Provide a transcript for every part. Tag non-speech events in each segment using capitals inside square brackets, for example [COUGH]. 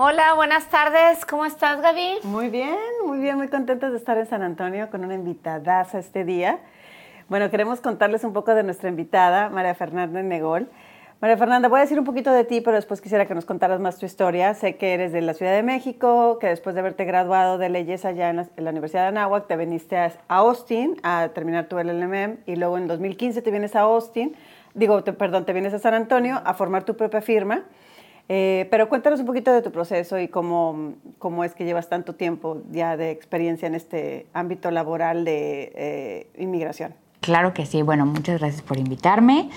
Hola, buenas tardes. ¿Cómo estás, Gaby? Muy bien, muy bien, muy contentos de estar en San Antonio con una invitadaza este día. Bueno, queremos contarles un poco de nuestra invitada, María Fernanda Negol. María Fernanda, voy a decir un poquito de ti, pero después quisiera que nos contaras más tu historia. Sé que eres de la Ciudad de México, que después de haberte graduado de leyes allá en la, Universidad de Anáhuac, te viniste a, a Austin a terminar tu LLM y luego en 2015 te vienes a Austin, digo, te, perdón, te vienes a San Antonio a formar tu propia firma. Eh, pero cuéntanos un poquito de tu proceso y cómo, cómo es que llevas tanto tiempo ya de experiencia en este ámbito laboral de eh, inmigración. Claro que sí. Bueno, muchas gracias por invitarme.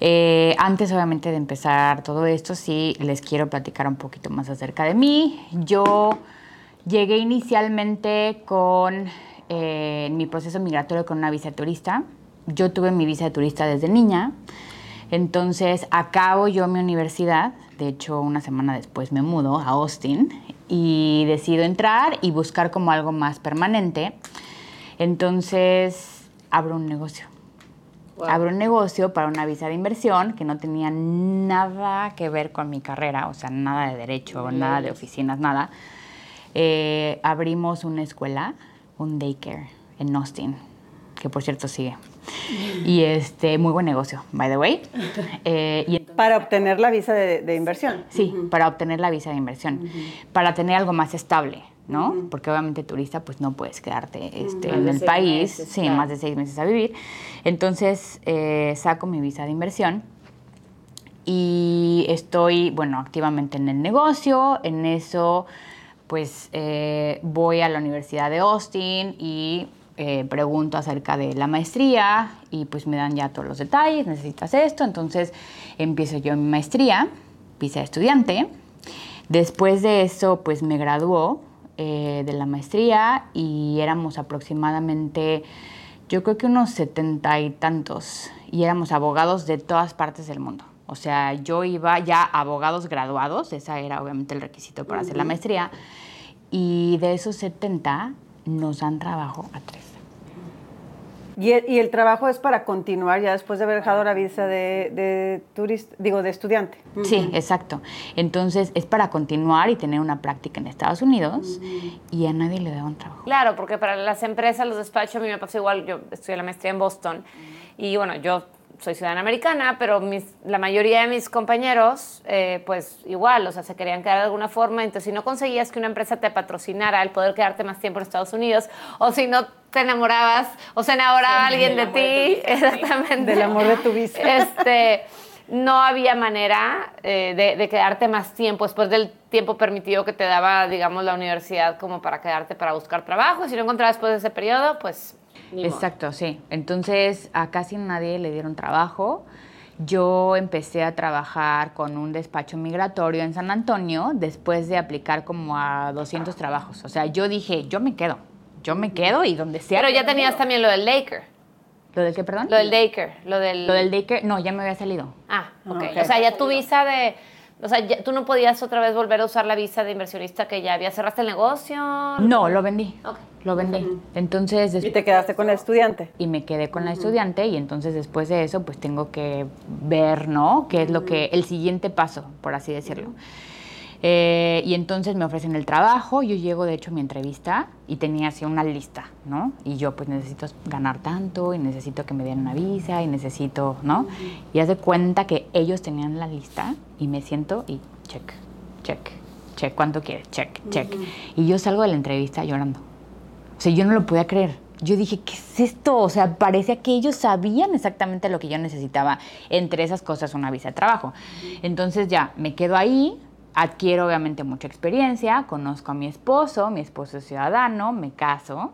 Eh, antes, obviamente, de empezar todo esto, sí les quiero platicar un poquito más acerca de mí. Yo llegué inicialmente con mi proceso migratorio con una visa de turista. Yo tuve mi visa de turista desde niña. Entonces, acabo yo mi universidad. De hecho, una semana después me mudo a Austin y decido entrar y buscar como algo más permanente. Entonces, abro un negocio. Wow. Abro un negocio para una visa de inversión que no tenía nada que ver con mi carrera, o sea, nada de derecho, mm. nada de oficinas, nada. Eh, abrimos una escuela, un daycare en Austin, que por cierto sigue. Y este, muy buen negocio, by the way. [LAUGHS] Eh, y para obtener la visa de, de inversión. Sí, uh -huh. para obtener la visa de inversión. Uh -huh. Para tener algo más estable. ¿no? Uh -huh. Porque obviamente turista pues no puedes quedarte este, en el país, meses, sí, claro. más de seis meses a vivir. Entonces eh, saco mi visa de inversión y estoy, bueno, activamente en el negocio, en eso pues eh, voy a la Universidad de Austin y eh, pregunto acerca de la maestría y pues me dan ya todos los detalles, necesitas esto, entonces empiezo yo mi maestría, visa de estudiante. Después de eso pues me graduó eh, de la maestría y éramos aproximadamente, yo creo que unos setenta y tantos, y éramos abogados de todas partes del mundo. O sea, yo iba ya abogados graduados, ese era obviamente el requisito para uh -huh. hacer la maestría, y de esos 70 nos dan trabajo a tres. Y el, y el, trabajo es para continuar ya después de haber dejado la visa de, de turista, digo, de estudiante. Sí, uh -huh. exacto. Entonces es para continuar y tener una práctica en Estados Unidos uh -huh. y a nadie le da un trabajo. Claro, porque para las empresas, los despachos, a mí me pasó igual, yo estudié la maestría en Boston uh -huh. y bueno, yo soy ciudadana americana, pero mis, la mayoría de mis compañeros, eh, pues igual, o sea, se querían quedar de alguna forma. Entonces, si no conseguías que una empresa te patrocinara el poder quedarte más tiempo en Estados Unidos, o si no te enamorabas, o se enamoraba sí, alguien de ti, de exactamente. Del amor de tu visa. [LAUGHS] Este, no había manera eh, de, de, quedarte más tiempo después del tiempo permitido que te daba, digamos, la universidad como para quedarte para buscar trabajo. Y si no encontrabas después de ese periodo, pues Exacto, sí. Entonces a casi nadie le dieron trabajo. Yo empecé a trabajar con un despacho migratorio en San Antonio después de aplicar como a 200 trabajos. O sea, yo dije, yo me quedo, yo me quedo y donde sea. Pero ya tenías también lo del Laker. ¿Lo del qué, perdón? Lo del daycare, lo del... Lo del daycare, no, ya me había salido. Ah, ok. okay. O sea, ya tu visa de, O sea, ya- tú no podías otra vez volver a usar la visa de inversionista que ya había. ¿Cerraste el negocio? No, lo vendí. Ok. Lo vendí. Entonces, Y des- te quedaste con la estudiante. y me quedé con la estudiante y entonces después de eso pues tengo que ver, ¿no? ¿Qué es lo que, el siguiente paso, por así decirlo. Eh, y entonces me ofrecen el trabajo, yo llego de hecho a mi entrevista y tenía así una lista, ¿no? Y yo pues necesito ganar tanto y necesito que me den una visa y necesito, ¿no? Y haz de cuenta que ellos tenían la lista y me siento y check, check, check, ¿cuánto quieres? Check, check. Y yo salgo de la entrevista llorando. O sea, yo no lo podía creer. Yo dije, ¿qué es esto? O sea, parecía que ellos sabían exactamente lo que yo necesitaba. Entre esas cosas, una visa de trabajo. Entonces ya, me quedo ahí, adquiero obviamente mucha experiencia, conozco a mi esposo, mi esposo es ciudadano, me caso,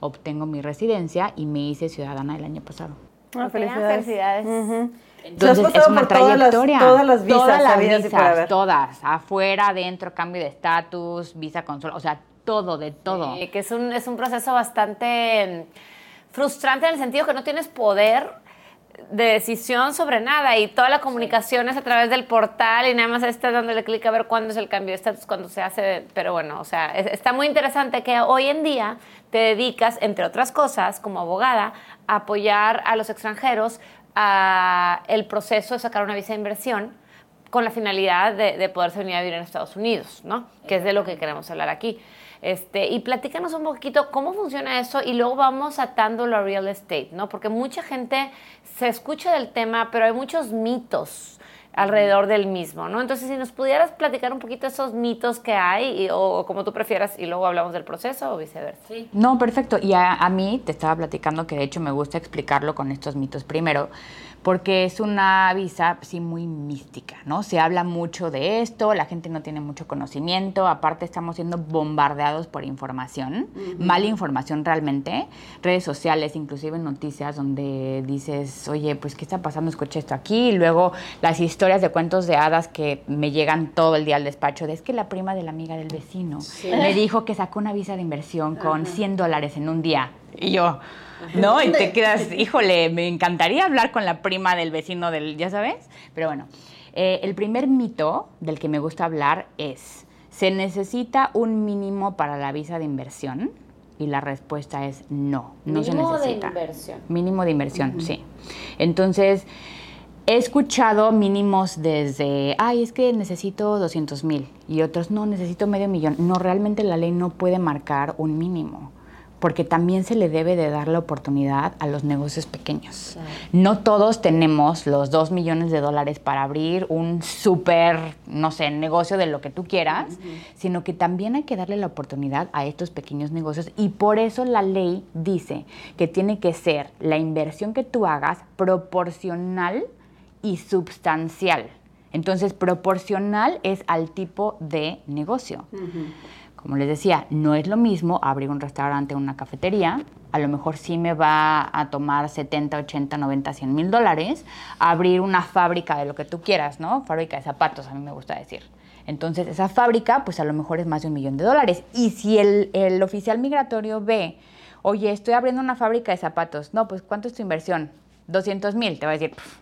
obtengo mi residencia y me hice ciudadana el año pasado. Ah, felicidades. Entonces es una por todas las- trayectoria. todas las visas Todas las visas, todas. Afuera, adentro, cambio de estatus, visa consular, o sea, todo, de todo. Sí, que es un, es un proceso bastante frustrante en el sentido que no tienes poder de decisión sobre nada y toda la comunicación es a través del portal y nada más estás dándole clic a ver cuándo es el cambio de estatus, cuándo se hace, pero bueno, o sea, es- está muy interesante que hoy en día te dedicas, entre otras cosas, como abogada, a apoyar a los extranjeros a el proceso de sacar una visa de inversión con la finalidad de, de poderse venir a vivir en Estados Unidos, ¿no? Que es de lo que queremos hablar aquí. Este, y platícanos un poquito cómo funciona eso y luego vamos atándolo a real estate, ¿no? Porque mucha gente se escucha del tema, pero hay muchos mitos alrededor del mismo, ¿no? Entonces, si nos pudieras platicar un poquito esos mitos que hay, y- o, o como tú prefieras, y luego hablamos del proceso o viceversa. Sí. No, perfecto. Y a, a mí te estaba platicando que de hecho me gusta explicarlo con estos mitos primero, porque es una visa, sí, muy mística, ¿no? Se habla mucho de esto, la gente no tiene mucho conocimiento, aparte estamos siendo bombardeados por información, mala información realmente, redes sociales, inclusive noticias donde dices, oye, pues, ¿qué está pasando? Escuché esto aquí, y luego las historias de cuentos de hadas que me llegan todo el día al despacho, de es que la prima de la amiga del vecino me dijo que sacó una visa de inversión con 100 dólares en un día. Y yo, ¿no? Y te quedas, [LAUGHS] híjole, me encantaría hablar con la prima del vecino del, ya sabes. Pero bueno, eh, el primer mito del que me gusta hablar es, ¿se necesita un mínimo para la visa de inversión? Y la respuesta es no, no se Mínimo de necesita. inversión. Mínimo de inversión, sí. Entonces, he escuchado mínimos desde, ay, es que necesito 200 mil y otros, no, necesito medio millón. No, realmente la ley no puede marcar un mínimo porque también se le debe de dar la oportunidad a los negocios pequeños. No todos tenemos los 2 millones de dólares para abrir un súper, no sé, negocio de lo que tú quieras, sino que también hay que darle la oportunidad a estos pequeños negocios y por eso la ley dice que tiene que ser la inversión que tú hagas proporcional y substancial. Entonces, proporcional es al tipo de negocio. Como les decía, no es lo mismo abrir un restaurante o una cafetería. A lo mejor sí me va a tomar 70, 80, 90, 100 mil dólares. Abrir una fábrica de lo que tú quieras, ¿no? Fábrica de zapatos, a mí me gusta decir. Entonces, esa fábrica, pues a lo mejor es más de un millón de dólares. Y si el, el oficial migratorio ve, oye, estoy abriendo una fábrica de zapatos, no, pues ¿cuánto es tu inversión? 200 mil, te va a decir, "Pff,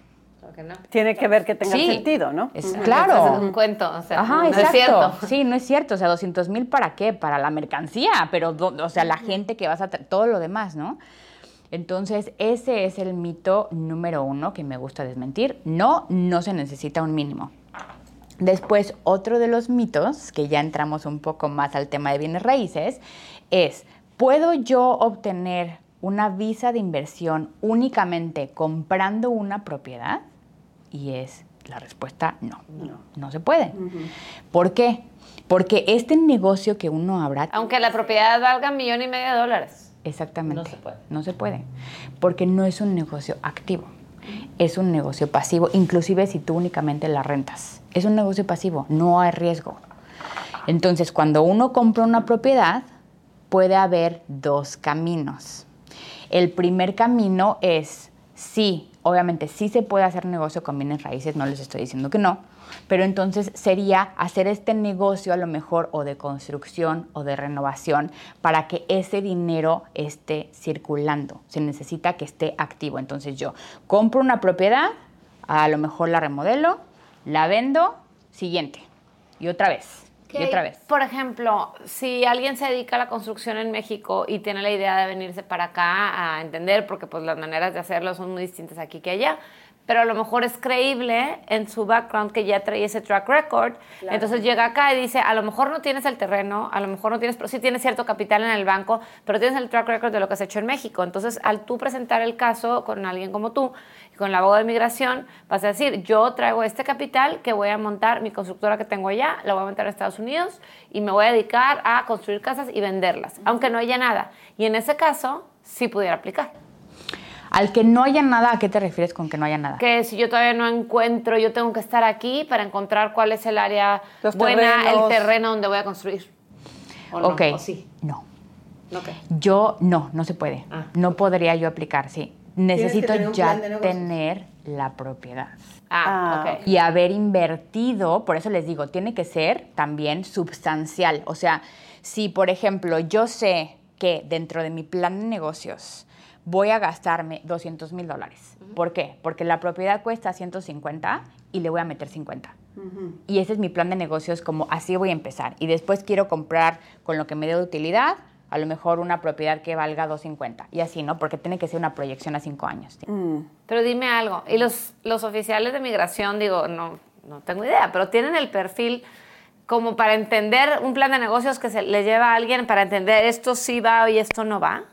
Tiene que ver que tenga Sí. sentido, ¿no? es- claro. es un cuento, o sea, Ajá, no exacto. es cierto. Sí, no es cierto. O sea, 200 mil para qué? Para la mercancía, pero, o sea, la gente que vas a... todo lo demás, ¿no? Entonces, ese es el mito número uno que me gusta desmentir. No, no se necesita un mínimo. Después, otro de los mitos, que ya entramos un poco más al tema de bienes raíces, es, ¿puedo yo obtener una visa de inversión únicamente comprando una propiedad? Y es la respuesta no, no, se puede. ¿Por qué? Porque este negocio que uno abra, Aunque la propiedad valga un millón y medio de dólares. exactamente, No se puede. no se puede, porque no es un negocio activo, es un negocio pasivo, inclusive si tú únicamente la rentas. Es un negocio pasivo, no hay riesgo. Entonces, cuando uno compra una propiedad, puede haber dos caminos. El primer camino es, sí, obviamente sí se puede hacer negocio con bienes raíces, no les estoy diciendo que no, pero entonces sería hacer este negocio a lo mejor o de construcción o de renovación para que ese dinero esté circulando. Se necesita que esté activo. Entonces yo compro una propiedad, a lo mejor la remodelo, la vendo siguiente. Y otra vez. Y otra vez. Por ejemplo, si alguien se dedica a la construcción en México y tiene la idea de venirse para acá a entender, porque pues las maneras de hacerlo son muy distintas aquí que allá, pero a lo mejor es creíble en su background que ya trae ese track record. Entonces llega acá y dice, a lo mejor no tienes el terreno, a lo mejor no tienes, pero sí tienes cierto capital en el banco, pero tienes el track record de lo que has hecho en México. Entonces, al tú presentar el caso con alguien como tú, con la abogado de migración, vas a decir, yo traigo este capital que voy a montar, mi constructora que tengo allá, la voy a montar en Estados Unidos y me voy a dedicar a construir casas y venderlas, aunque no haya nada. Y en ese caso, sí pudiera aplicar. Al que no haya nada, ¿a qué te refieres con que no haya nada? Que si yo todavía no encuentro, yo tengo que estar aquí para encontrar cuál es el área buena, el terreno donde voy a construir. ¿O no? ok. sí? No. Yo no, no se puede. Ah. No podría yo aplicar, sí. Necesito ya tener la propiedad. Ah, ah, Y haber invertido, por eso les digo, tiene que ser también substancial. O sea, si por ejemplo yo sé que dentro de mi plan de negocios voy a gastarme 200 mil dólares. ¿Por qué? Porque la propiedad cuesta 150 y le voy a meter 50. Y ese es mi plan de negocios, como así voy a empezar. Y después quiero comprar con lo que me dé utilidad, a lo mejor una propiedad que valga 250. Y así, ¿no? Porque tiene que ser una proyección a cinco años. Mm. Pero dime algo, y los, los oficiales de migración, digo, no, no tengo idea, pero tienen el perfil como para entender un plan de negocios que se le lleva a alguien para entender esto sí va y esto no va.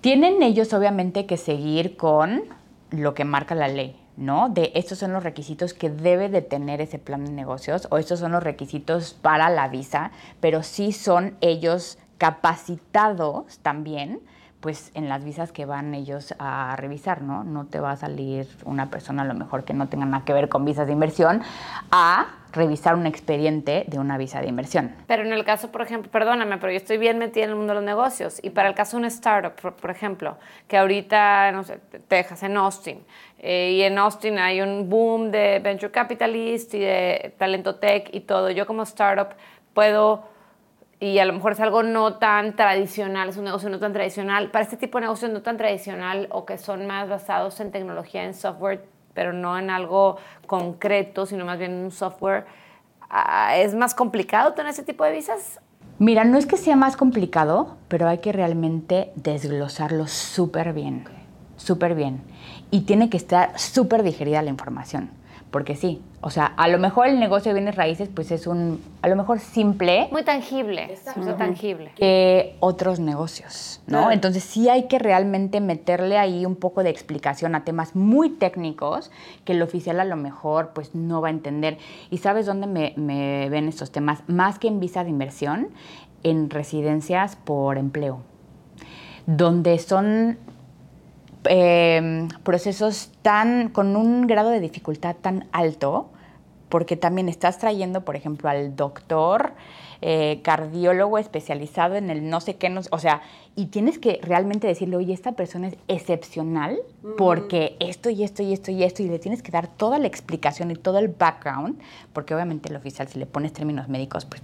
Tienen ellos obviamente que seguir con lo que marca la ley, ¿no? De estos son los requisitos que debe de tener ese plan de negocios o estos son los requisitos para la visa, pero sí son ellos capacitados también pues en las visas que van ellos a revisar, ¿no? No te va a salir una persona a lo mejor que no tenga nada que ver con visas de inversión a revisar un expediente de una visa de inversión. Pero en el caso, por ejemplo, perdóname, pero yo estoy bien metida en el mundo de los negocios y para el caso de una startup, por, ejemplo, que ahorita, no sé, Texas, en Austin, eh, y en Austin hay un boom de venture capitalist y de talento tech y todo, yo como startup puedo y a lo mejor es algo no tan tradicional, es un negocio no tan tradicional. Para este tipo de negocios no tan tradicional o que son más basados en tecnología, en software, pero no en algo concreto, sino más bien en un software, ah, ¿es más complicado tener ese tipo de visas? Mira, no es que sea más complicado, pero hay que realmente desglosarlo súper bien, súper bien. Y tiene que estar súper digerida la información porque sí, o sea, a lo mejor el negocio de bienes raíces pues es un, a lo mejor simple. Muy tangible, muy tangible. Que otros negocios, ¿no? Entonces sí hay que realmente meterle ahí un poco de explicación a temas muy técnicos que el oficial a lo mejor pues no va a entender. ¿Y sabes dónde me, me ven estos temas? Más que en visa de inversión, en residencias por empleo, donde son Em, procesos tan, con un grado de dificultad tan alto, porque también estás trayendo, por ejemplo, al doctor eh, cardiólogo especializado en el no sé qué, no, o sea, y tienes que realmente decirle, oye, esta persona es excepcional porque esto y esto y esto y esto, y le tienes que dar toda la explicación y todo el background, porque obviamente el oficial, si le pones términos médicos, pues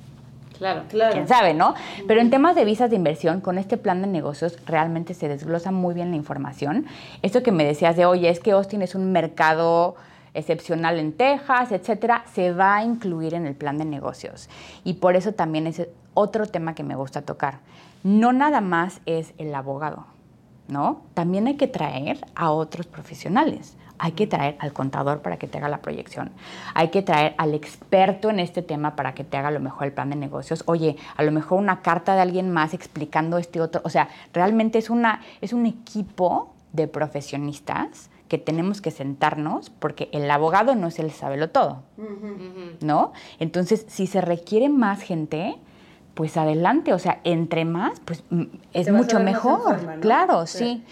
Claro, claro. Quién sabe, ¿no? Pero en temas de visas de inversión, con este plan de negocios realmente se desglosa muy bien la información. Esto que me decías de, oye, es que Austin es un mercado excepcional en Texas, etcétera, se va a incluir en el plan de negocios. Y por eso también es otro tema que me gusta tocar. No nada más es el abogado, ¿no? También hay que traer a otros profesionales hay que traer al contador para que te haga la proyección. Hay que traer al experto en este tema para que te haga a lo mejor el plan de negocios. Oye, a lo mejor una carta de alguien más explicando este otro. O sea, realmente es, una, es un equipo de profesionistas que tenemos que sentarnos porque el abogado no es el sabelo todo, ¿no? Entonces, si se requiere más gente, pues adelante, o sea, entre más, pues mm, es mucho mejor, claro, sí.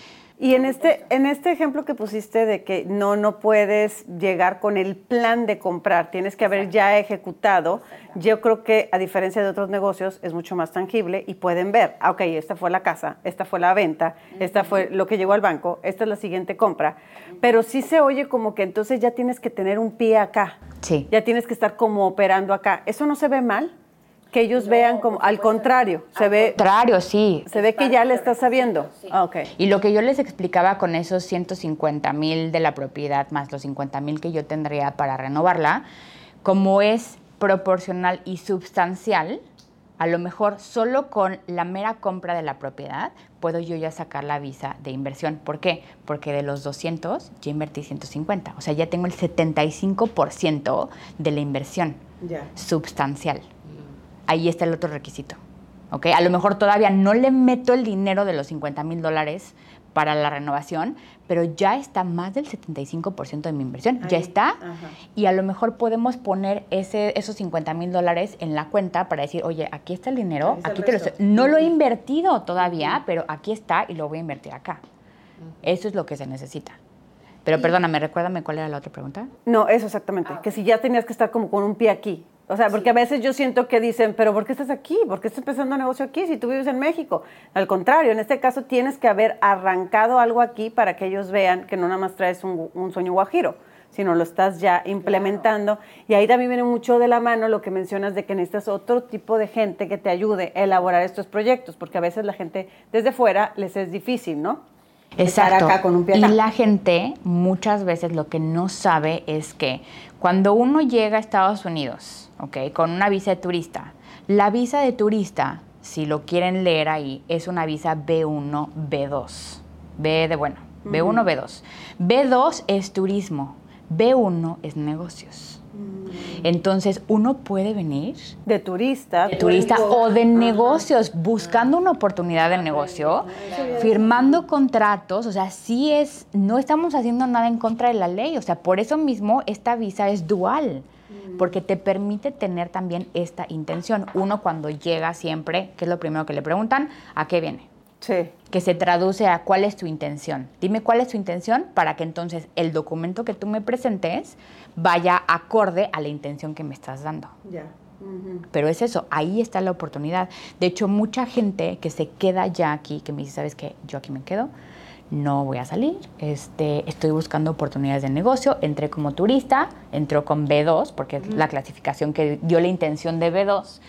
Y en este, en este ejemplo que pusiste de que no, no puedes llegar con el plan de comprar, tienes que haber ya ejecutado, yo creo que a diferencia de otros negocios es mucho más tangible y pueden ver, ah, ok, esta fue la casa, esta fue la venta, esta fue lo que llegó al banco, esta es la siguiente compra, pero sí se oye como que entonces ya tienes que tener un pie acá, sí. ya tienes que estar como operando acá, ¿eso no se ve mal? Que ellos vean como al contrario, se ve contrario, sí. Se ve que ya le estás sabiendo. Ah, okay. Y lo que yo les explicaba con esos 150 mil de la propiedad más los 50 mil que yo tendría para renovarla, como es proporcional y substancial, a lo mejor solo con la mera compra de la propiedad puedo yo ya sacar la visa de inversión. ¿Por qué? Porque de los 200 ya invertí 150. O sea, ya tengo el 75% de la inversión substancial. Ahí está el otro requisito. ¿ok? A lo mejor todavía no le meto el dinero de los 50 mil dólares para la renovación, pero ya está más del 75% de mi inversión, ya está. Y a lo mejor podemos poner ese, esos 50 mil dólares en la cuenta para decir, oye, aquí está el dinero, aquí te lo no lo he invertido todavía, pero aquí está y lo voy a invertir acá. Eso es lo que se necesita. Pero perdóname, recuérdame cuál era la otra pregunta. No, eso exactamente, que si ya tenías que estar como con un pie aquí, o sea, porque a veces yo siento que dicen, pero ¿por qué estás aquí? ¿Por qué estás empezando un negocio aquí si tú vives en México? Al contrario, en este caso tienes que haber arrancado algo aquí para que ellos vean que no nada más traes un, sueño guajiro, sino lo estás ya implementando. Y ahí también viene mucho de la mano lo que mencionas de que necesitas otro tipo de gente que te ayude a elaborar estos proyectos, porque a veces la gente desde fuera les es difícil, ¿no? Exacto. y la gente muchas veces lo que no sabe es que cuando uno llega a Estados Unidos, ¿ok? Con una visa de turista. La visa de turista, si lo quieren leer ahí, es una visa B1, B2. B de bueno, B1, B2. B2 es turismo, B1 es negocios. Mm. Entonces, uno puede venir de turista, de turista o de negocios, buscando una oportunidad de negocio, firmando contratos, o sea, sí es, no estamos haciendo nada en contra de la ley, o sea, por eso mismo esta visa es dual porque te permite tener también esta intención. Uno cuando llega siempre, ¿qué es lo primero que le preguntan? ¿A qué viene? Sí. Que se traduce a cuál es tu intención. Dime cuál es tu intención para que entonces el documento que tú me presentes vaya acorde a la intención que me estás dando. Ya. Pero es eso, ahí está la oportunidad. De hecho, mucha gente que se queda ya aquí, que me dice, ¿sabes qué? Yo aquí me quedo, no voy a salir, este, estoy buscando oportunidades de negocio, entré como turista, entró con B2, porque es la clasificación que dio la intención de B2,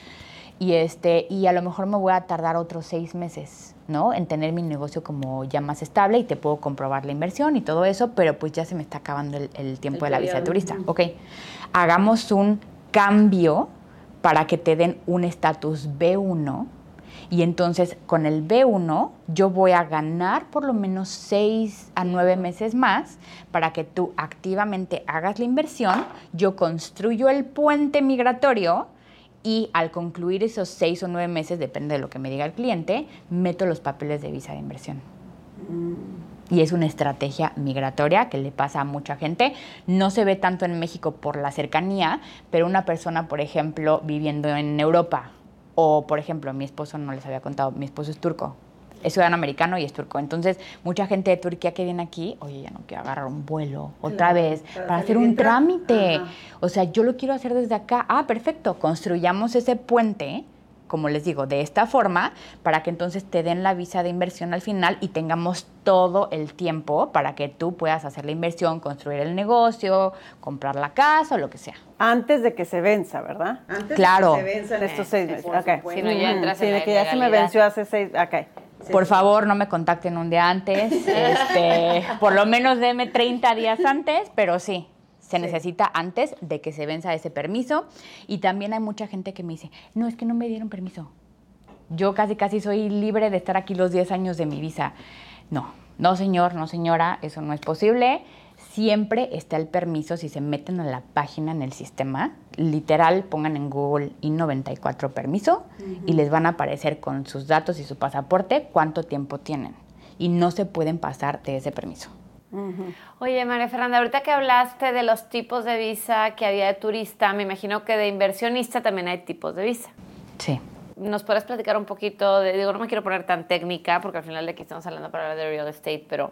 y, este, y a lo mejor me voy a tardar otros seis meses, ¿no? En tener mi negocio como ya más estable y te puedo comprobar la inversión y todo eso, pero pues ya se me está acabando el, tiempo de la visa de turista. Ok, hagamos un cambio para que te den un estatus B1 y entonces con el B1 yo voy a ganar por lo menos 6 a 9 meses más para que tú activamente hagas la inversión, yo construyo el puente migratorio y al concluir esos 6 o 9 meses, depende de lo que me diga el cliente, meto los papeles de visa de inversión. Y es una estrategia migratoria que le pasa a mucha gente. No se ve tanto en México por la cercanía, pero una persona, por ejemplo, viviendo en Europa o, por ejemplo, mi esposo no les había contado, mi esposo es turco, es ciudadano americano y es turco. Entonces, mucha gente de Turquía que viene aquí, oye, ya no quiero agarrar un vuelo otra vez para, hacer un trámite. O sea, yo lo quiero hacer desde acá. Ah, perfecto, construyamos ese puente como les digo, de esta forma, para que entonces te den la visa de inversión al final y tengamos todo el tiempo para que tú puedas hacer la inversión, construir el negocio, comprar la casa o lo que sea. Antes de que se venza, ¿verdad? Antes claro. de que se estos seis meses. Okay. Si no, ya entras sí, de que ya se me venció hace seis. Por favor, no me contacten un día antes. [LAUGHS] este, por lo menos deme 30 días antes, pero sí, se necesita antes de que se venza ese permiso. Y también hay mucha gente que me dice, no, es que no me dieron permiso. Yo casi, casi soy libre de estar aquí los 10 años de mi visa. No, no señor, no señora, eso no es posible. Siempre está el permiso si se meten a la página en el sistema. Literal, pongan en Google I-94 permiso y les van a aparecer con sus datos y su pasaporte cuánto tiempo tienen. Y no se pueden pasar de ese permiso. Oye, María Fernanda, ahorita que hablaste de los tipos de visa que había de turista, me imagino que de inversionista también hay tipos de visa. Sí. ¿Nos puedes platicar un poquito de, digo, no me quiero poner tan técnica porque al final de aquí estamos hablando para hablar de real estate, pero...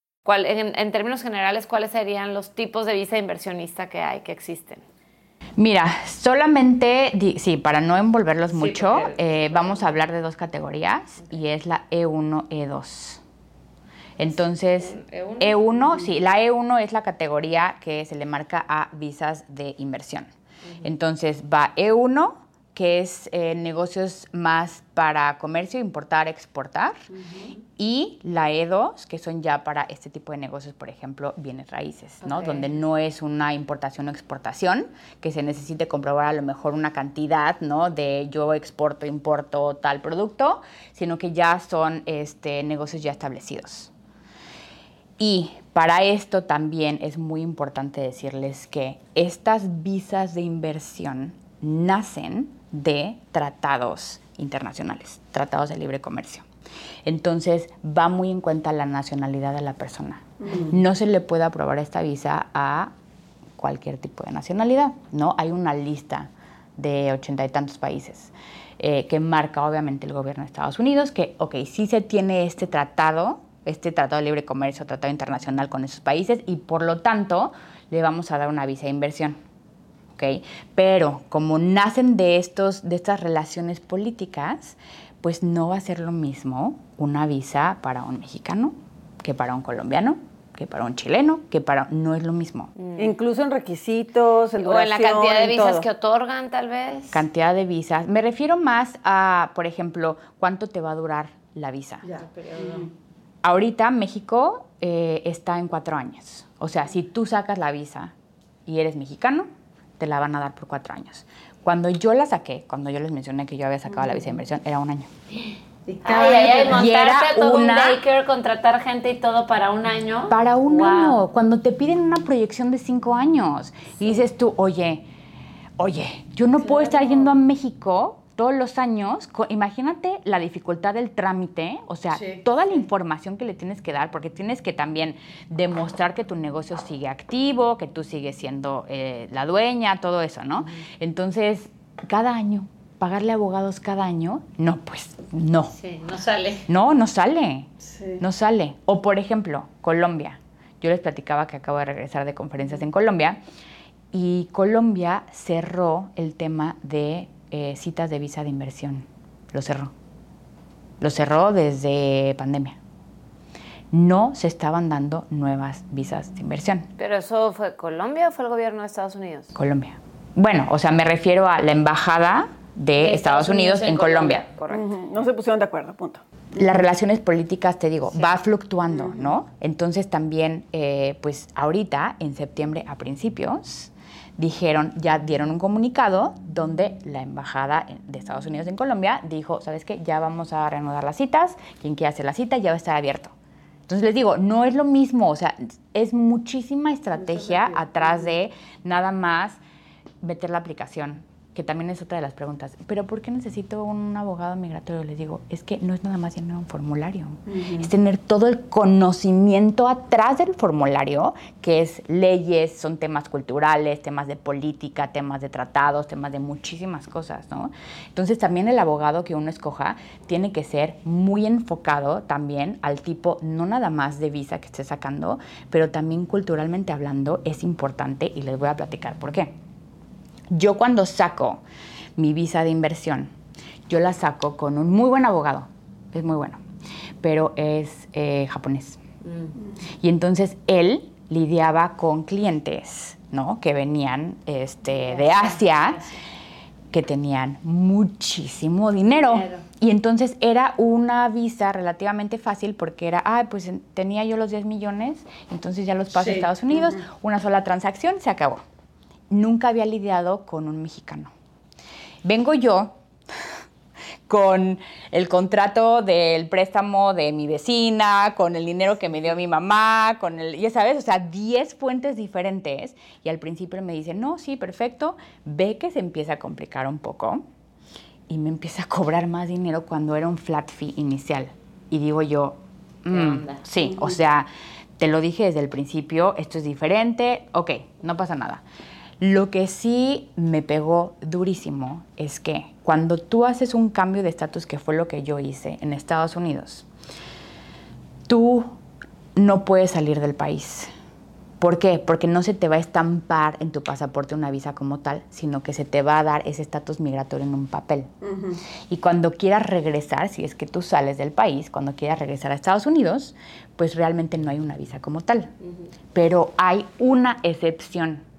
¿Cuál, en, en términos generales, ¿cuáles serían los tipos de visa inversionista que hay, que existen? Mira, solamente, sí, para no envolverlos mucho, eh, vamos a hablar de dos categorías y es la E E1, E2. Entonces, E1, sí, la E1 es la categoría que se le marca a visas de inversión. Entonces va E1, que es eh, negocios más para comercio, importar, exportar, y la E2, que son ya para este tipo de negocios, por ejemplo, bienes raíces, ¿no? Donde no es una importación o exportación, que se necesite comprobar a lo mejor una cantidad, ¿no? De yo exporto, importo tal producto, sino que ya son este, negocios ya establecidos. Y para esto también es muy importante decirles que estas visas de inversión nacen de tratados internacionales, tratados de libre comercio. Entonces va muy en cuenta la nacionalidad de la persona. No se le puede aprobar esta visa a cualquier tipo de nacionalidad, ¿no? Hay una lista de ochenta y tantos países eh, que marca obviamente el gobierno de Estados Unidos que, ok, sí se tiene este tratado, este tratado de libre comercio, tratado internacional con esos países y por lo tanto le vamos a dar una visa de inversión. ¿Ok? Pero como nacen de, estos, de estas relaciones políticas, pues no va a ser lo mismo una visa para un mexicano que para un colombiano, que para un chileno, que para... No es lo mismo. Incluso en requisitos, en O en la duración, cantidad de visas todo. que otorgan, tal vez. Cantidad de visas. Me refiero más a, por ejemplo, cuánto te va a durar la visa. Ahorita México eh, está en cuatro años. O sea, si tú sacas la visa y eres mexicano, te la van a dar por cuatro años. Cuando yo la saqué, cuando yo les mencioné que yo había sacado la visa de inversión, era un año. Ay, ay, ay, Y era montarte todo un una- daycare, contratar gente y todo para un año. Para un Wow. año, cuando te piden una proyección de cinco años y dices tú, oye, oye, yo no puedo estar yendo a México todos los años. Imagínate la dificultad del trámite, o sea, toda la información que le tienes que dar, porque tienes que también demostrar que tu negocio sigue activo, que tú sigues siendo eh, la dueña, todo eso, ¿no? Entonces, cada año, pagarle abogados cada año, no, pues no. Sí, no sale. No, no sale. No sale. O por ejemplo, Colombia. Yo les platicaba que acabo de regresar de conferencias en Colombia y Colombia cerró el tema de eh, citas de visa de inversión. Lo cerró. Lo cerró desde pandemia. No se estaban dando nuevas visas de inversión. ¿Pero eso fue Colombia o fue el gobierno de Estados Unidos? Colombia. Bueno, o sea, me refiero a la embajada de, Estados, Unidos, en Colombia. Correcto. No se pusieron de acuerdo, punto. las relaciones políticas, te digo, va fluctuando, ¿no? Entonces también, eh, pues ahorita, en septiembre a principios, dijeron, ya dieron un comunicado donde la embajada de Estados Unidos en Colombia dijo, ¿sabes qué? Ya vamos a reanudar las citas, quien quiera hacer la cita ya va a estar abierto. Entonces les digo, no es lo mismo, o sea, es muchísima estrategia atrás de nada más meter la aplicación, que también es otra de las preguntas. Pero ¿por qué necesito un abogado migratorio? Les digo, es que no es nada más llenar un formulario, es tener todo el conocimiento atrás del formulario, que es leyes, son temas culturales, temas de política, temas de tratados, temas de muchísimas cosas, ¿no? Entonces también el abogado que uno escoja tiene que ser muy enfocado también al tipo, no nada más de visa que esté sacando, pero también culturalmente hablando es importante y les voy a platicar por qué. Yo cuando saco mi visa de inversión, yo la saco con un muy buen abogado, es muy bueno, pero es eh, japonés. Y entonces él lidiaba con clientes, ¿no? Que venían este, de Asia, que tenían muchísimo dinero. Y entonces era una visa relativamente fácil porque era, ah, pues en- tenía yo los 10 millones, entonces ya los paso a Estados Unidos, una sola transacción, se acabó. Nunca había lidiado con un mexicano. Vengo yo con el contrato del préstamo de mi vecina, con el dinero que me dio mi mamá, con el, ya sabes, o sea, 10 fuentes diferentes. Y al principio me dice, no, sí, perfecto, ve que se empieza a complicar un poco y me empieza a cobrar más dinero cuando era un flat fee inicial. Y digo yo, mm, sí, o sea, te lo dije desde el principio, esto es diferente, ok, no pasa nada. Lo que sí me pegó durísimo es que cuando tú haces un cambio de estatus, que fue lo que yo hice en Estados Unidos, tú no puedes salir del país. ¿Por qué? Porque no se te va a estampar en tu pasaporte una visa como tal, sino que se te va a dar ese estatus migratorio en un papel. Y cuando quieras regresar, si es que tú sales del país, cuando quieras regresar a Estados Unidos, pues realmente no hay una visa como tal. Pero hay una excepción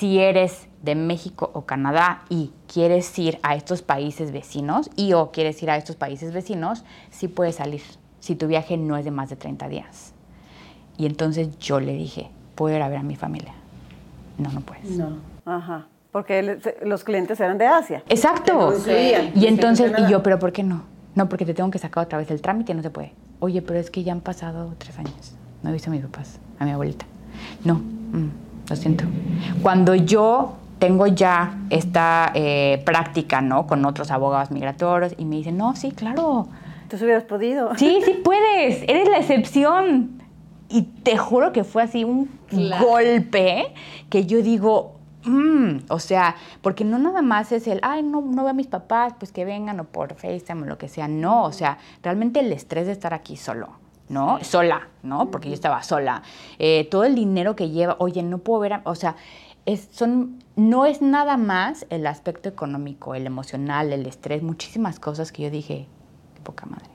si eres de México o Canadá y quieres ir a estos países vecinos y o quieres ir a estos países vecinos, sí puedes salir si tu viaje no es de más de 30 días. Y entonces yo le dije, ¿puedo ir a ver a mi familia? No, no puedes. No. Ajá. Porque los clientes eran de Asia. Exacto. Y entonces, y yo, ¿pero por qué no? No, porque te tengo que sacar otra vez el trámite, no se puede. Oye, pero es que ya han pasado tres años. No he visto a mis papás, a mi abuelita. No. Mm lo siento. Cuando yo tengo ya esta eh, práctica, ¿no? Con otros abogados migratorios y me dicen, no, sí, claro. Tú hubieras podido. Sí, [LAUGHS] sí puedes, eres la excepción. Y te juro que fue así un golpe que yo digo, mm", o sea, porque no nada más es el, ay, no, no veo a mis papás, pues que vengan o por FaceTime o lo que sea. No, o sea, realmente el estrés de estar aquí solo ¿no? Sola, ¿no? Porque yo estaba sola. Eh, todo el dinero que lleva, oye, no puedo ver, o sea, es, son, no es nada más el aspecto económico, el emocional, el estrés, muchísimas cosas que yo dije, qué poca madre.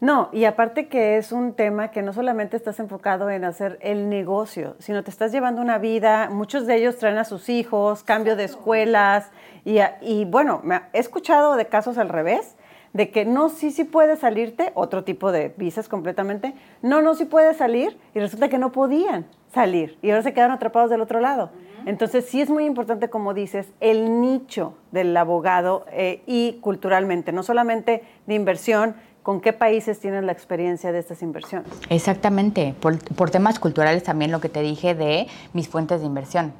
No, y aparte que es un tema que no solamente estás enfocado en hacer el negocio, sino te estás llevando una vida, muchos de ellos traen a sus hijos, cambio de escuelas, y, y bueno, me, he escuchado de casos al revés, de que no, sí, sí puedes salirte, otro tipo de visas completamente, no, no, sí puedes salir, y resulta que no podían salir, y ahora se quedaron atrapados del otro lado. Entonces sí es muy importante, como dices, el nicho del abogado eh, y culturalmente, no solamente de inversión, con qué países tienen la experiencia de estas inversiones. Exactamente, por, por temas culturales también lo que te dije de mis fuentes de inversión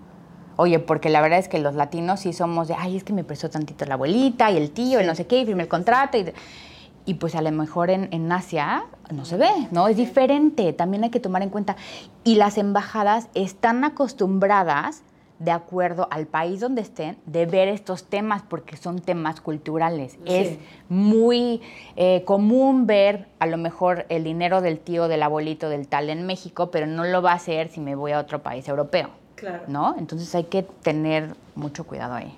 Oye, porque la verdad es que los latinos sí somos de, ay, es que me prestó tantito la abuelita y el tío, el no sé qué, y firme el contrato. Y, y pues a lo mejor en, en, Asia no se ve, ¿no? Es diferente, también hay que tomar en cuenta. Y las embajadas están acostumbradas, de acuerdo al país donde estén, de ver estos temas porque son temas culturales. Es muy eh, común ver a lo mejor el dinero del tío, del abuelito, del tal en México, pero no lo va a hacer si me voy a otro país europeo. ¿No? Entonces hay que tener mucho cuidado ahí.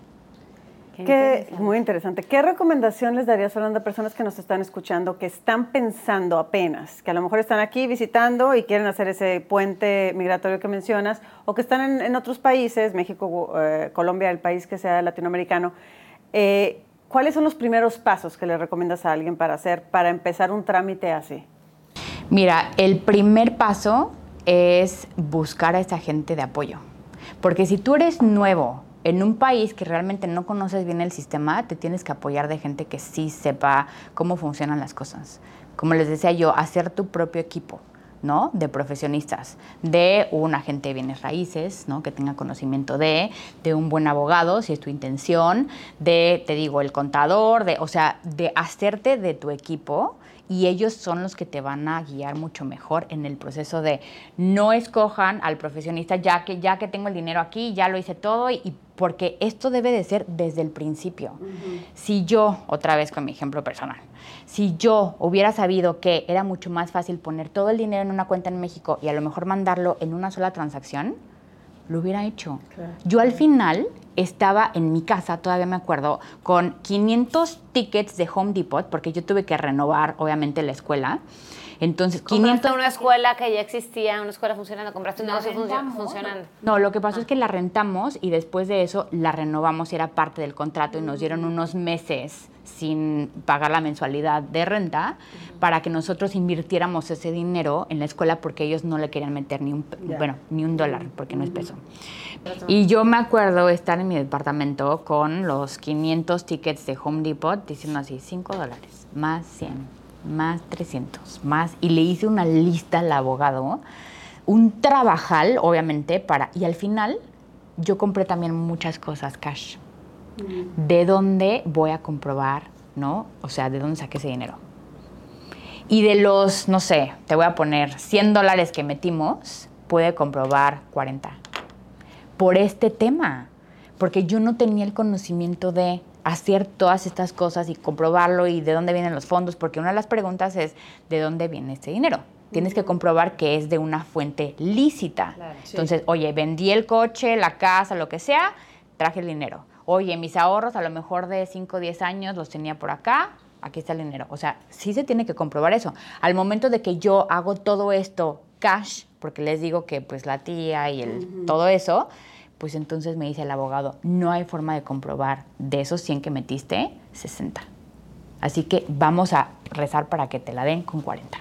Qué, muy interesante. ¿Qué recomendación les darías, Fernanda, a personas que nos están escuchando, que están pensando apenas, que a lo mejor están aquí visitando y quieren hacer ese puente migratorio que mencionas, o que están en, otros países, México, eh, Colombia, el país que sea latinoamericano? Eh, ¿Cuáles son los primeros pasos que le recomiendas a alguien para hacer, para empezar un trámite así? Mira, el primer paso es buscar a esa gente de apoyo. Porque si tú eres nuevo en un país que realmente no conoces bien el sistema, te tienes que apoyar de gente que sí sepa cómo funcionan las cosas. Como les decía yo, hacer tu propio equipo. ¿no? de profesionistas, de un agente de bienes raíces, ¿no? que tenga conocimiento de, de un buen abogado, si es tu intención, de, te digo, el contador, de, o sea, de hacerte de tu equipo y ellos son los que te van a guiar mucho mejor en el proceso de no escojan al profesionista ya que ya que tengo el dinero aquí, ya lo hice todo y, porque esto debe de ser desde el principio. Si yo, otra vez con mi ejemplo personal, si yo hubiera sabido que era mucho más fácil poner todo el dinero en una cuenta en México y a lo mejor mandarlo en una sola transacción, lo hubiera hecho. Yo al final estaba en mi casa, todavía me acuerdo, con 500 tickets de Home Depot, porque yo tuve que renovar, obviamente, la escuela. Entonces, Compraste 500... una escuela que ya existía, una escuela funcionando, compraste un negocio rentamos. funcionando. No, lo que pasó es que la rentamos y después de eso la renovamos y era parte del contrato y nos dieron unos meses sin pagar la mensualidad de renta para que nosotros invirtiéramos ese dinero en la escuela porque ellos no le querían meter ni un, bueno, ni un dólar porque no es peso. Y yo me acuerdo estar en mi departamento con los 500 tickets de Home Depot diciendo así, 5 dólares, más 100, más 300, más. Y le hice una lista al abogado, un trabajal, obviamente, para... Y al final yo compré también muchas cosas cash. ¿De dónde voy a comprobar, no? O sea, ¿de dónde saqué ese dinero? Y de los, no sé, te voy a poner 100 dólares que metimos, pude comprobar 40 por este tema, porque yo no tenía el conocimiento de hacer todas estas cosas y comprobarlo y de dónde vienen los fondos, porque una de las preguntas es, ¿de dónde viene este dinero? Tienes que comprobar que es de una fuente lícita. Entonces, oye, vendí el coche, la casa, lo que sea, traje el dinero. Oye, mis ahorros a lo mejor de 5 o 10 años los tenía por acá, aquí está el dinero. O sea, sí se tiene que comprobar eso. Al momento de que yo hago todo esto cash, porque les digo que pues la tía y el, todo eso, pues entonces me dice el abogado, no hay forma de comprobar de esos 100 que metiste, 60. Así que vamos a rezar para que te la den con 40.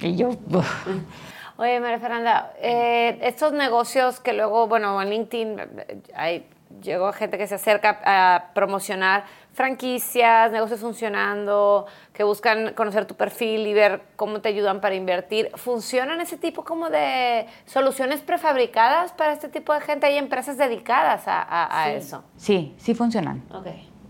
Y yo, uf. [LAUGHS] Oye, María Fernanda, eh, estos negocios que luego, bueno, en LinkedIn eh, hay, llegó gente que se acerca a promocionar franquicias, negocios funcionando, que buscan conocer tu perfil y ver cómo te ayudan para invertir. ¿Funcionan ese tipo como de soluciones prefabricadas para este tipo de gente? ¿Hay empresas dedicadas a, a- a eso? sí, sí funcionan.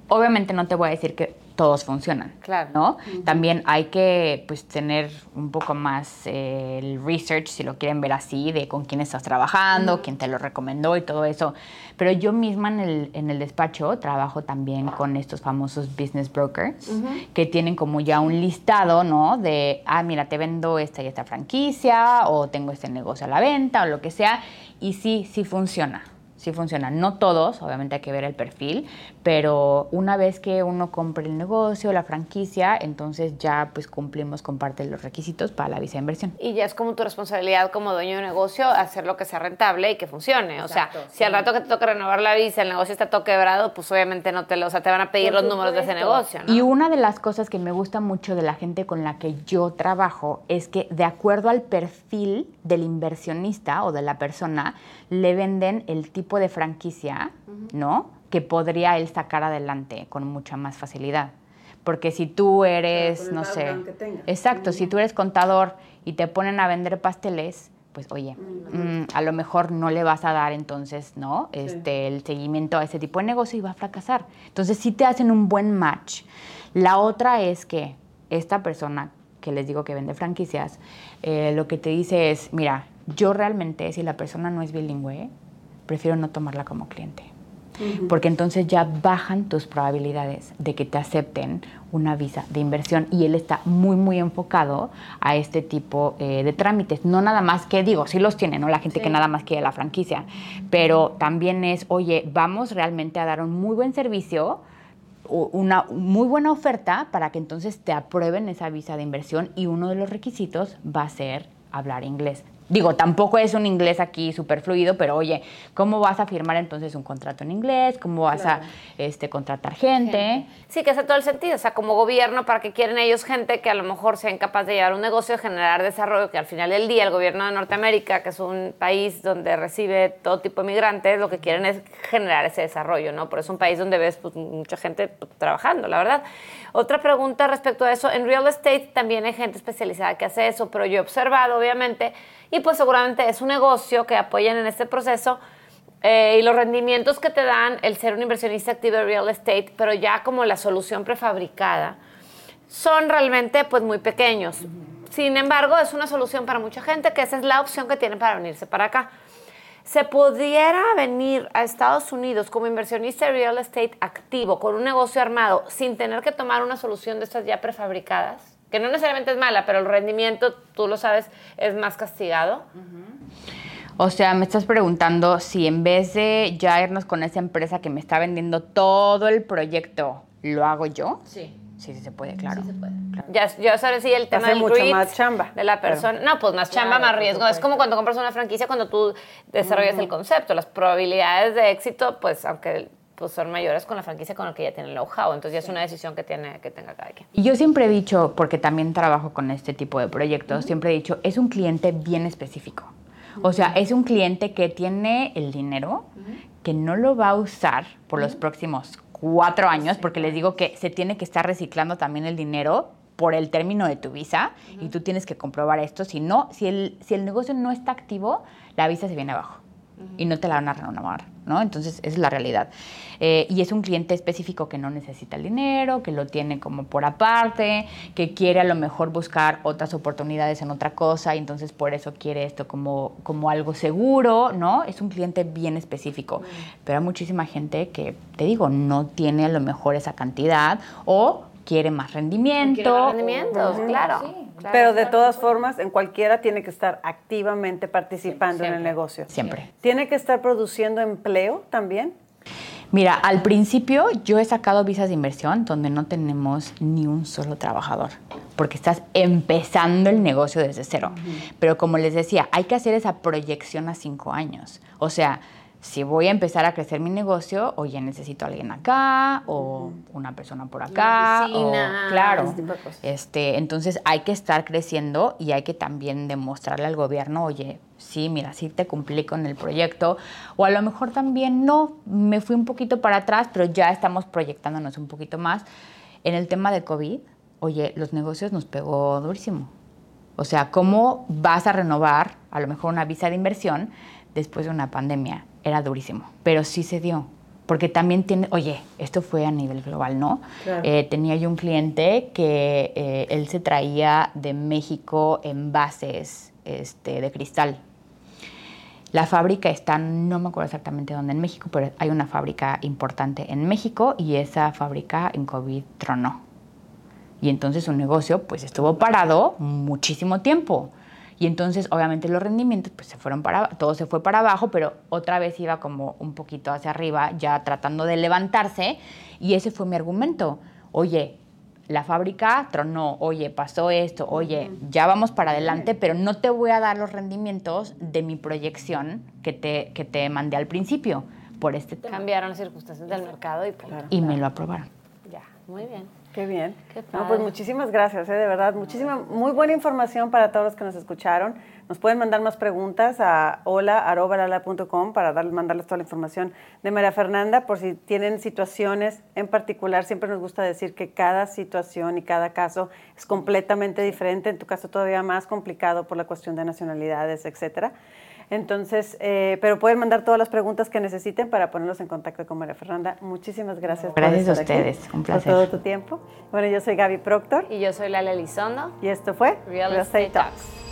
Obviamente no te voy a decir que todos funcionan, Claro. ¿no? También hay que pues tener un poco más eh, el research, si lo quieren ver así, de con quién estás trabajando, quién te lo recomendó y todo eso. Pero yo misma en el, en el despacho trabajo también con estos famosos business brokers, que tienen como ya un listado, ¿no? De, ah, mira, te vendo esta y esta franquicia, o tengo este negocio a la venta, o lo que sea. Y sí, sí funciona sí funciona. No todos, obviamente hay que ver el perfil, pero una vez que uno compre el negocio, la franquicia, entonces ya pues cumplimos con parte de los requisitos para la visa de inversión. Y ya es como tu responsabilidad como dueño de negocio hacer lo que sea rentable y que funcione. o sea, si al rato que te toca renovar la visa, el negocio está todo quebrado, pues obviamente no te lo, o sea, te van a pedir los números de ese negocio, ¿no? Y una de las cosas que me gusta mucho de la gente con la que yo trabajo es que de acuerdo al perfil del inversionista o de la persona, le venden el tipo de franquicia, ¿no? Que podría él sacar adelante con mucha más facilidad. Porque si tú eres, no sé, exacto, si tú eres contador y te ponen a vender pasteles, pues oye, mm, a lo mejor no le vas a dar entonces, ¿no? Este, el seguimiento a ese tipo de negocio y va a fracasar. Entonces sí te hacen un buen match. La otra es que esta persona que les digo que vende franquicias, eh, lo que te dice es, mira, yo realmente si la persona no es bilingüe, prefiero no tomarla como cliente. Porque entonces ya bajan tus probabilidades de que te acepten una visa de inversión y él está muy, muy enfocado a este tipo eh, de trámites. No nada más que digo, sí los tiene, ¿no? La gente que nada más quiere la franquicia, pero también es, oye, vamos realmente a dar un muy buen servicio, una muy buena oferta para que entonces te aprueben esa visa de inversión y uno de los requisitos va a ser hablar inglés. Digo, tampoco es un inglés aquí súper fluido, pero oye, ¿cómo vas a firmar entonces un contrato en inglés? ¿Cómo vas a este, contratar gente? Sí, que hace todo el sentido. O sea, como gobierno, ¿para qué quieren ellos gente que a lo mejor sean capaz de llevar un negocio, generar desarrollo? Que al final del día el gobierno de Norteamérica, que es un país donde recibe todo tipo de migrantes, lo que quieren es generar ese desarrollo, ¿no? Por eso es un país donde ves pues, mucha gente pues, trabajando, la verdad. Otra pregunta respecto a eso. En real estate también hay gente especializada que hace eso, pero yo he observado, obviamente, y pues seguramente es un negocio que apoyan en este proceso. eh, y los rendimientos que te dan el ser un inversionista activo de real estate, pero ya como la solución prefabricada, son realmente pues muy pequeños. Sin embargo, es una solución para mucha gente que esa es la opción que tienen para venirse para acá. ¿Se pudiera venir a Estados Unidos como inversionista de real estate activo con un negocio armado sin tener que tomar una solución de estas ya prefabricadas? Que no necesariamente es mala, pero el rendimiento, tú lo sabes, es más castigado. O sea, me estás preguntando si en vez de ya irnos con esa empresa que me está vendiendo todo el proyecto, ¿lo hago yo? Sí. Sí, sí se puede, claro. Sí se puede. Ya, yo ahora sí el tema Hace del mucho más chamba, de la persona. No, pues más chamba, Claro, más riesgo. Es como cuando compras una franquicia, cuando tú desarrollas el concepto. Las probabilidades de éxito, pues aunque pues, son mayores con la franquicia con la que ya tiene el know-how. Entonces ya es una decisión que, tiene, que tenga cada quien. Y yo siempre he dicho, porque también trabajo con este tipo de proyectos, siempre he dicho, es un cliente bien específico. O sea, es un cliente que tiene el dinero, que no lo va a usar por los próximos cuatro años, porque les digo que se tiene que estar reciclando también el dinero por el término de tu visa y tú tienes que comprobar esto. Si no, si el, si el negocio no está activo, la visa se viene abajo y no te la van a renovar, ¿no? Entonces, esa es la realidad. Eh, y es un cliente específico que no necesita el dinero, que lo tiene como por aparte, que quiere a lo mejor buscar otras oportunidades en otra cosa y entonces por eso quiere esto como, como algo seguro, ¿no? Es un cliente bien específico. Pero hay muchísima gente que, te digo, no tiene a lo mejor esa cantidad o quiere más rendimiento. Quiere más rendimientos, claro. claro. Pero de todas formas, en cualquiera tiene que estar activamente participando en el negocio. Siempre. ¿Tiene que estar produciendo empleo también? Mira, al principio yo he sacado visas de inversión donde no tenemos ni un solo trabajador, porque estás empezando el negocio desde cero. Pero como les decía, hay que hacer esa proyección a cinco años. O sea, si voy a empezar a crecer mi negocio, oye, necesito a alguien acá o una persona por acá. o- claro. ese tipo de cosas. Este, entonces hay que estar creciendo y hay que también demostrarle al gobierno, oye, sí, mira, sí te cumplí con el proyecto. O a lo mejor también no, me fui un poquito para atrás, pero ya estamos proyectándonos un poquito más. En el tema de COVID, oye, los negocios nos pegó durísimo. O sea, ¿cómo vas a renovar a lo mejor una visa de inversión después de una pandemia? Era durísimo, pero sí se dio. Porque también tiene, oye, esto fue a nivel global, ¿no? Claro. Eh, tenía yo un cliente que eh, él se traía de México envases este, de cristal. La fábrica está, no me acuerdo exactamente dónde en México, pero hay una fábrica importante en México y esa fábrica en COVID tronó. Y entonces su negocio pues estuvo parado muchísimo tiempo. Y entonces obviamente los rendimientos pues se fueron para todo se fue para abajo, pero otra vez iba como un poquito hacia arriba, ya tratando de levantarse y ese fue mi argumento. Oye, la fábrica tronó, oye, pasó esto, oye, ya vamos para adelante, pero no te voy a dar los rendimientos de mi proyección que te, que te mandé al principio por este tema. Cambiaron las circunstancias del mercado y punto. Y me lo aprobaron. Ya, muy bien. Qué bien. Qué No, pues muchísimas gracias, ¿eh? de verdad. Muchísima, muy buena información para todos los que nos escucharon. Nos pueden mandar más preguntas a hola.arrobalala.com para dar, mandarles toda la información de María Fernanda. Por si tienen situaciones en particular, siempre nos gusta decir que cada situación y cada caso es completamente diferente. En tu caso, todavía más complicado por la cuestión de nacionalidades, etcétera. Entonces, eh, pero pueden mandar todas las preguntas que necesiten para ponernos en contacto con María Fernanda. Muchísimas gracias. por Gracias a estar aquí, ustedes, un placer. Por todo tu tiempo. Bueno, yo soy Gaby Proctor Y yo soy Lala Elizondo. y esto fue Real Estate Talks.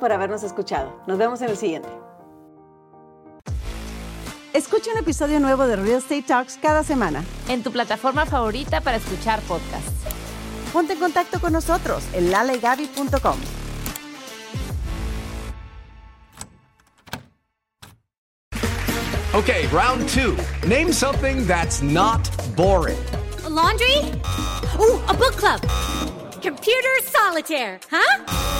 por habernos escuchado. Nos vemos en el siguiente. Escucha un episodio nuevo de Real Estate Talks cada semana. En tu plataforma favorita para escuchar podcasts. Ponte en contacto con nosotros en lalegaby.com. Okay, round two. Name something that's not boring. laundry? Ooh, a book club. Computer solitaire, huh?